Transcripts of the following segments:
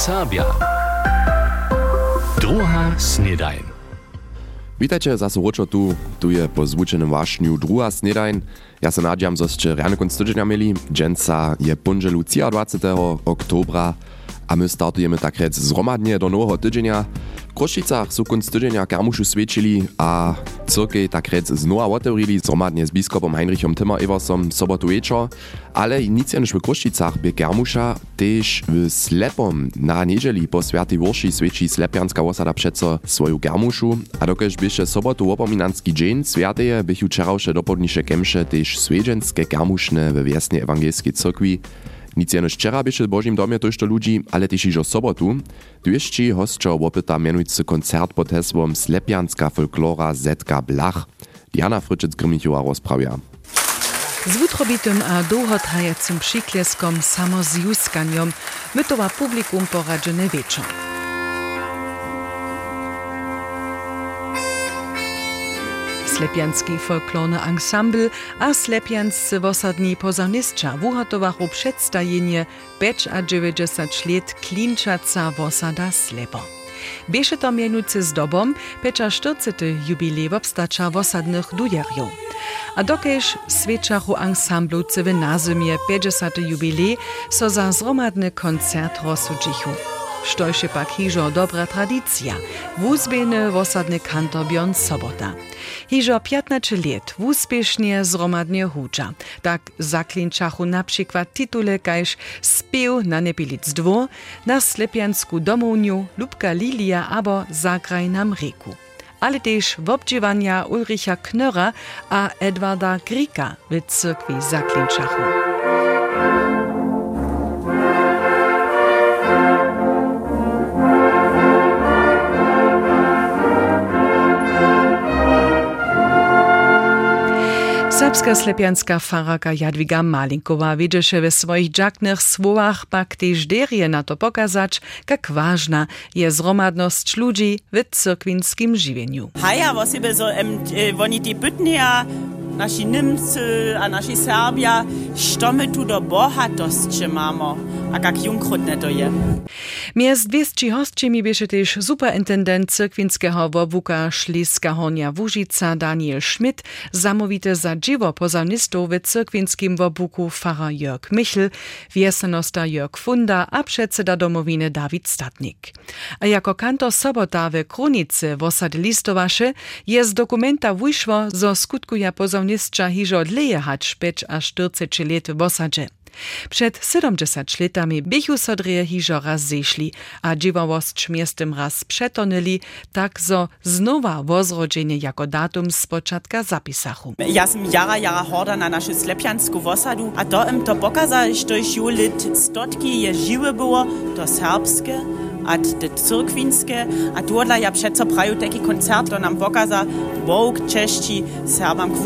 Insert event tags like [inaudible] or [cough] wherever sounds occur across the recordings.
Zasabia. Druha snedajn. Witajcie zase Ročo tu, tu je po zvučenom vášňu druhá snedajn. Ja sa nádžiam, že ste ráno konc týždňa mieli. Dženca je pondelú 23. oktobra a my startujeme tak rec zromadne do nového týždňa. W Kroščicach sú konc tydzienia Kermušu svedčili a cyrkej tak rec znova otvorili zromadnie z biskopom Heinrichom Timmer Eversom sobotu večer, ale nic niż w Kroščicach by Kermuša tež w Slepom na niedzieli po Sviatej Vorši svedčí Slepianska osada přeco svoju Kermušu a dokež byše sobotu opominanski dzień Sviateje bychu včerajše dopodniše kemše tež svedženske Kermušne we Wiesnej Ewangelskiej Cyrkwi nic jenož včera běše v Božím domie tožto ludzi, ale tež ižo sobotu. Dwieści hostčo opyta mianujcy koncert pod hesłom Slepianska folklora Zetka Blach. Diana Fryczec-Grymichowa rozprawia. Z wutrobitym a długotrajacym przykleskom samozjuskaniem mytowa publikum poradzone wieczór. Slepianski folklorny ensemble a slepianscy wosadni pozornistka wuhotowachu przedstawienie 5 a 90 let klinčaca wosada Slepo. Bieše to mienujúce s dobom, peča 40. jubilej obstacza wosadnych dujerjów. A dokež svečachu ensemblowcy w nazymie 50. jubilej so za zromadny koncert rozsudžichu. Štojše pak hižo dobra tradicja, wuzbeny wosadny kantor Björn Sobota. Hižo 15 let wuspiesznie zromadnie hucza. Tak zaklinčachu na przykład tytule kajż spiew na Nebilic 2, na Slepiansku domowniu, Lubka Lilia abo Zagraj nam reku. Ale też w obdziwania Ulricha Knöra a Edwarda Grika w cyrkwi zaklinčachu. Serbska slepianska faraka Jadwiga Malinkowa wiedzieše we swoich dżaknych słowach pak derje na to pokazać, jak ważna jest zromadność ludzi w cyrkwinskim żywieniu. Haja, wo sobie so, em, e, oni nasi Nimcy, a nasi Serbia, stomy tu do bohatosće mamo, a jak junkrutne to je. Miez dwieści hostczymi bieše też superintendent cyrkwinskiego wowuka Szliska Honia Wóżica Daniel Schmidt, zamówite za dziwo pozornistów w cyrkwinskim wobuku Pfarrer Jörg Michel, wiesenosta Jörg Funda, a przedseda domowiny Dawid Statnik. A jako kantor sobota w Kronicy w osady listowasze jest dokumenta wyszło, zo skutkuje pozornistka hiżo dlejehać 5 a 40 lat w osadzie. Przed 70 latami bychu sodrije hižo raz a dziwowost miestem raz przetonyli, tak zo znowa wozrodzenie jako datum z początka zapisachu. Ja sam jara jara horda na naszą slepiansku wosadu, a to im to pokaza, to już lit stotki je żywe było, to serbskie, a te cyrkwinskie, a tudla ja przeco praju taki koncert, to nam pokaza Bóg cześci Serbam k.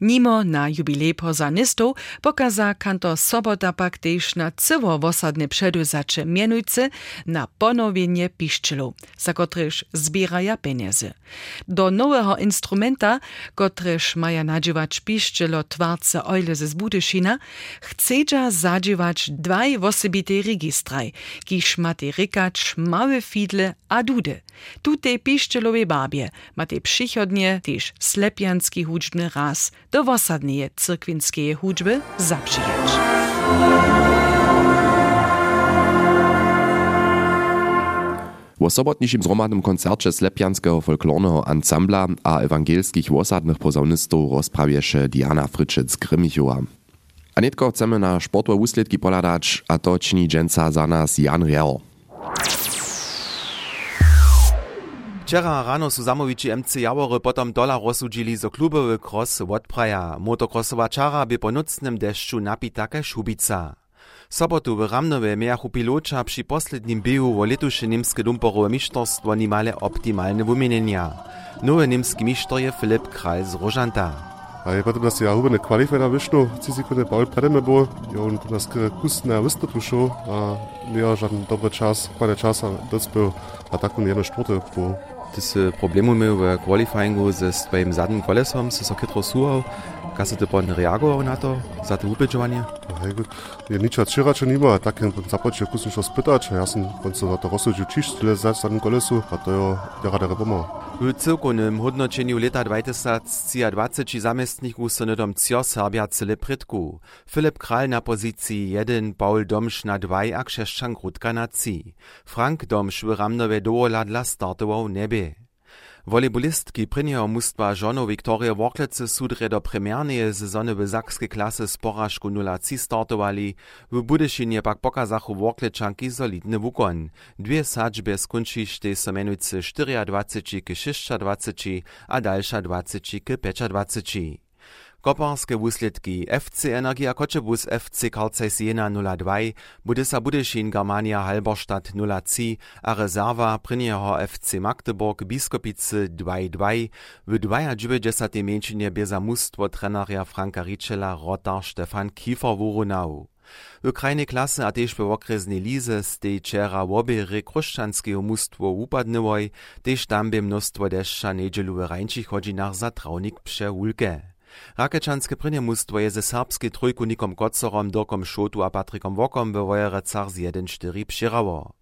Nimo na jubilej pozornistów pokaza kantor sobota pak też na cyło wosadne przeduzacze mianujce na ponowienie piszczelu, za kotryż zbieraja pieniędzy. Do nowego instrumenta, kotryż maja nadziewać piszczelo twarce ojle ze Budyszina, chcedza zadziewać dwaj osobite registraj, kiż mate rykać małe fidle a dudy. Tu tej piszczelowej babie mate przychodnie też slepianski hudźbny raz do wosadneje cyrkwinskie hudźby zaprzyjeć. W sobotniszym zromadnym koncercie Slepianskiego folklornego ansambla a ewangelskich wosadnych pozornistów rozprawieše Diana Fryczec-Grymichowa. A netko chcemy na sportowe úsledki poladać, a to czyni dżęca za nas Jan Real. Wczera rano su zamowici MC Jawory potom dola rozsudzili, zo klubowy cross odpraja. Motocrossowa czara by po nocnym deszczu napita ke Szubica. Sobotu w Ramnowie miachu pilocza przy poslednim biegu wo letuše niemskie dumporowe mistrzostwo nimale optimalne wymienienia. Nowy niemski mistrz je Filip Kraj z Rożanta. A je potem nas ja hubene kwalifikacja wyszło, ci si kone Paul predeme było, i on nas kusne wystotu a miał żaden dobry czas, fajny czas, a docbył, a tak on jedno czwórte po Ty si problemu miał w qualifyingu ze swoim zadnym kolesom, si so kytro słuchał. Kasy ty pan reagował na to, za to upytowanie? Hej, gut. Je ničo čirača nima, tak jen započeo kusno šo spytać, ja sam końcu na to rozsudžiu čiš tyle za zadnym kolesu, a to jo jara dere pomał. W cyrkunym hodnoczeniu lata 2020 zamestników so nydom cio Serbia cyle prytku. Filip Kral na pozycji 1, Paul Domsz na 2 a na 3. Frank Domsz w ramnowe dowola dla startował nebe. Volejbolistki prynjeho mustwa žono Viktorije Worklece sudre do premierneje sezony w sakskiej klasy z porażku 0-3 startowali, w Budyšinie pak pokazachu Worklečanki solidny wukon. Dwie sadźby skończyšte so menujcy 24 k 26 a dalsza 20 k 25. Koparskie wusledki FC Energia Koczebus FC Karlsruhe Jena 02, Budisa Budyšin Germania Halberstadt 03 a Prynieho FC Magdeburg Biskopice 2-2, w 92 mieńczynie bieza mustwo treneria Franka Richela Rotar Stefan Kiefer Wurunau. W krajnej klasy a też w okresnej lize z tej czera obiery kruszczanskie mustwo upadnywoj, też tam by mnóstwo deszcza niedzielu w rańczych godzinach za przeulkę. Rakečanske prynjemustwo je ze serbskiej trójkunikom Kocorom, Dirkom Šotu a Patrikom Wokom we Wojerecach z 1-4 přirało.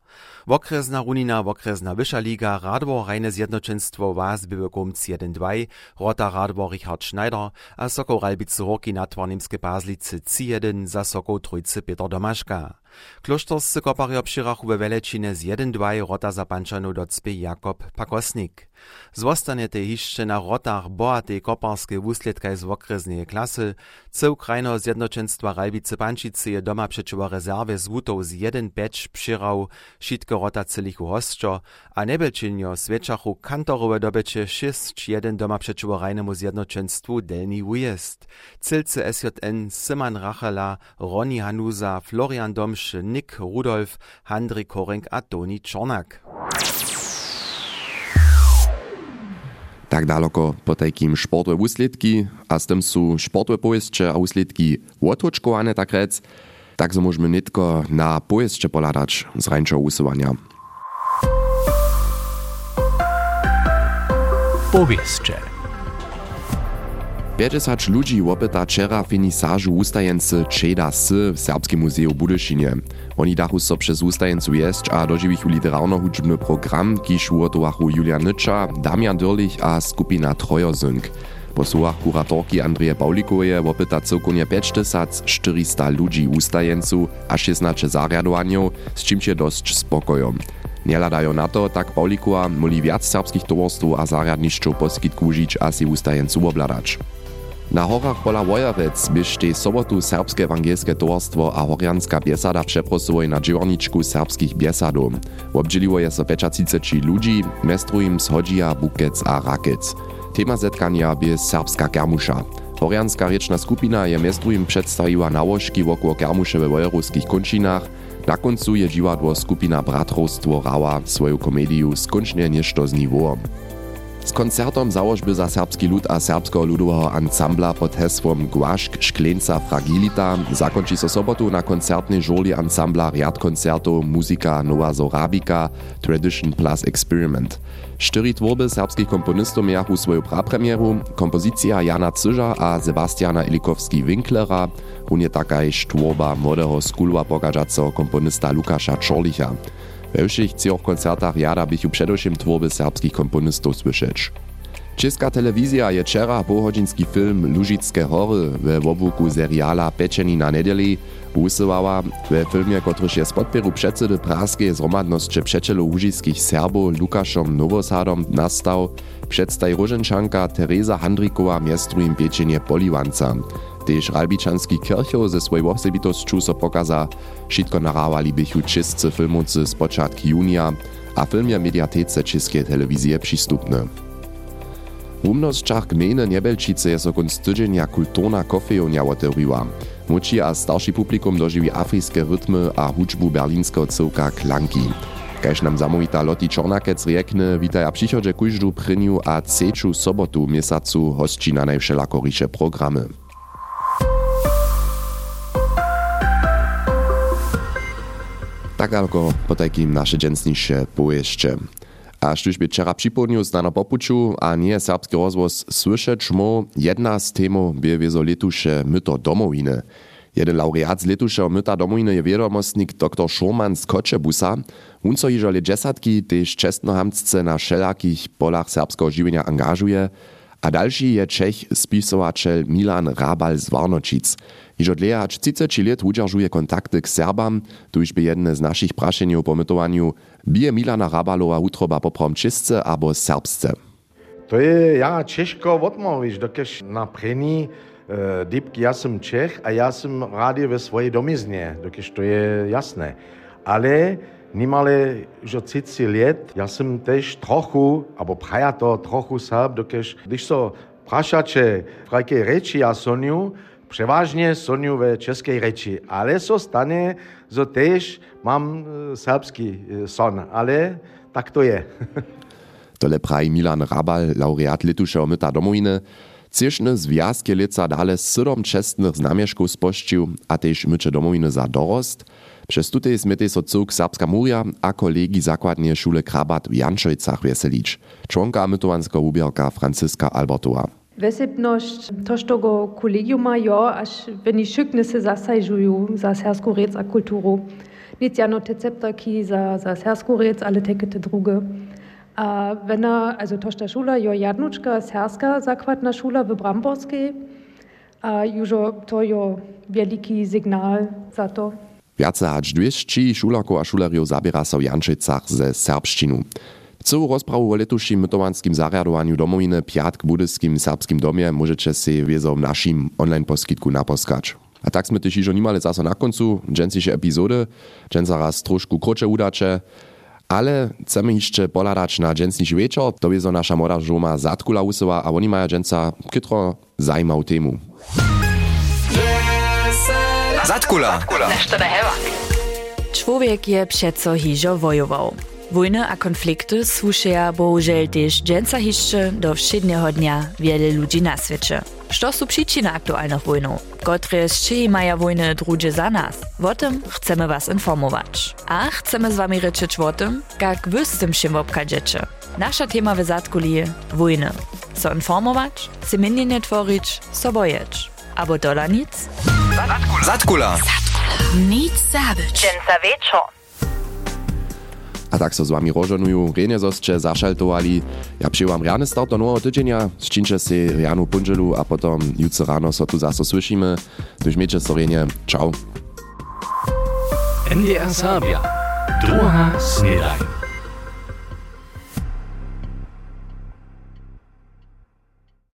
Wokresna runina, wokresna wyższa liga, Radwor Reine Zjednoczeństwo Was były Gumc 1-2, Rota Radwor Richard Schneider, a Sokoł Ralbicy Roki na Twarnimskie Pazlicy 3-1 za Sokoł Trójcy Peter Domaszka. Klosztorscy kopario přirachu we Velečine z 1-2 Rota zapančanu docpie Jakob Pakosnik. Zostanie te na Rotach bohatej koparskiej wusledkaj z okresnej klasy, cył krajno Zjednoczeństwa Ralbicy Pančice je doma przeciwko rezerwie z wutą z 1-5 přirał, šitke Rota cylichu hostčo, a nebelčinjo svečachu kantorowe dobycie 6-1 doma przeciwko rajnemu Zjednoczeństwu Delni Ujest. Cylcy SJN Simon Rachela, Ronny Hanusa, Florian Domsch, Nick Rudolf, Handry Korenk a Toni Czornak. Tak daleko po takim sportowe usledki, a z tym są sportowe pojeźdźcze a usledki odtočkowane tak rec, tak so możemy nitko na pojeźdźcze poladać z rańczego usuwania. Powieście. 50 ludzi opyta wczera finisażu ustajence Czeda S w Serbskim Muzeum w Budyšinie. Oni dachu so przez ustajencu jeść a dożywichu literarno-hudźbny program, kiż ugotowachu Julian Nycza, Damian Dörlich a skupina Trojozynk. Po słowach kuratorki Andrzeje Paulikoje opyta cyrkunie 5400 ludzi ustajencu a 16 zariadowaniów, z czym się dość spokojom. Nie ladają na to, tak Paulikowa moli wiac serbskich towarstw a zariadniszczów poskitku żyć a si ustajencu obladać. Na horach pola Wojerec byś tej sobotu Serbskie Ewangielskie Towarstwo a Horjanska biesada przeprosowoj na dziewniczku serbskich biesadów. Obdzieliło je so 35 ludzi, mestru im schodzi bukec a rakec. Tema zetkania by serbska kermusza. Horjanska riečna skupina je mestru im przedstawiła nałożki wokół kermusze we wojeruskich končinach, na końcu je dziwadło skupina Bratrostwo Rała swoją komedię Skończnie nieszto z niwołom. Z koncertom założby za serbski lud a serbskiego ludowego ansambla pod hesłom Głaszk Szkleńca Fragilita zakończy so sobotu na koncertnej żoli ansambla riad koncertów Muzyka Nowa Zorabika Tradition Plus Experiment. Cztery tworby serbskich komponistów miały swoją prapremieru, kompozycja Jana Cyża a Sebastiana Ilikowski-Winklera, runie takaj tworba młodego skulwa pogadżaco komponista Lukasza Czorlicha. We všich trzech koncertach jada bych především tworby serbskich komponistów słyszeć. Česká telewizja je wczera półgodzinski film Lužickie hory we wobłuku seriala Peczeni na nedeli usyłała. We filmie, kotryż je z podpieru przedsedy praskiej zhromadnosće przeczelu łužickich Serbów Lukaszom Nowosadom nastał, przedstaj Różenczanka Teresa Handrikowa miestru im pieczenie. Tež Ralbičanski kirchow ze swojej osobitosću so pokaza, šitko narawali bychu czyscy filmowcy z początki junia, a film je mediatece českej telewizji przystupny. W umnościach gminy Niebelčice je so konc tydzienia kulturna kofejownia otewriła. Młodsi a starszy publikum dożywi afryjskie rytmy a hudźbu berlinskiego cyłka Klanki. Kaž nam zamówita Lotti Czornakec riekne, witaja przychodzie kujżdu pryniu a trzeciu sobotu miesiącu hosci na najwszelakorysze programy. Tak alko po takim nasze dżęsnisze pojeździe. A štuž by včera připomnił znano popuču a nie serbski rozvoz słyšeć mo, jedna z témov by wiezo letuše myto domowiny. Jeden laureat z letušeho myta domowiny je vědomostnik dr. Šurman z Kočebusa. On so jižo le džesatki tež čestnohamtce na všelakich polach serbskiego žiwienia angažuje. A další je Čech spisovačel Milan Rabal z Varnočic. Již od leja 30 let udržuje kontakty k Serbam, tuž by jedne z našich prašení o pomytowaniu bije Milana Rabalowa utroba poprom čistce abo serbsce. To je ja Češko odmówić, dokež na preni e, dipki ja sam Čech a ja sam radio ve svojej domiznie, dokež to je jasné. Ale nimale od 30 let, ja sam też trochu, abo praja to trochu Serb, dokež když so prašače jakej reči ja soniu, przeważnie soniu we czeskiej reči, ale so stane, że też mam e, serbski e, son, ale tak to je. [laughs] Tole praji Milan Rabal, laureat letušeho myta domowiny. Ciešne związki lica dale sydom čestnych znamieszków spošćił, a tež myče domowiny za dorost. Przez tutej smytej so cuk Serbska Muria a kolegi zakładnie szule Krabat w Janczojcach weselić. Członka mytowanskiego ubierka Franciska Albertowa. Vesepnost tostogo collegiuma jo až veni šyknese zasajžuju za serskurec a kulturo. Nic jano tecepta ki za, za serskurec tekete druge. A wenn er, also tosta Schula, jo jadnučka serska zakvatna Schula, v Bramborske, a južo to jo veliki signal sato. to. Viace hač dviešči šulako a Schulario Sabira so jančecach ze serbštinu. Celú rozpravu o letuším mytovanskim zariadowaniu domowiny Piatk w budyskim serbskim domie możecie si wiezo w naszym online poskitku naposkać. A tak sme też iżo nimale zaso na końcu dżęsisze epizody, dżęsa raz troszkę krótsze udacze, ale chcemy jeszcze poladać na dżęsniszy wieczór, to wiezo nasza młoda żoma Zatkula Usowa, a oni mają dżęsa kytro zajmał temu. Zatkula. Człowiek je przeco hižo wojował. Wojny a konflikty słyszeja bohužel też dżęca hiszcze do wszedniego dnia wiele ludzi na świecie. Co są przyczyny aktualnych wojnów? Które z maja wojny drugie za nas? O tym chcemy was informować. A chcemy z wami ryczyć o tym, jak wy z tym się obkadziecie. Nasza tema w Zatkuli – wojny. So informować, se miennie tworzyć, so bojeć. Abo dola nic? Zatkula. Nic zabyć. Dżęca wieczór. A tak so z wami rożonuju, renie zosće zašaltovali. Ja przyjęłam rany start do nowego tydzienia, z czymcze si punżelu, a potom jutro rano so tu zaso słyszymy. Tuż miejcie so renie. Ciao. NDR Sabia. Druga Snedajn.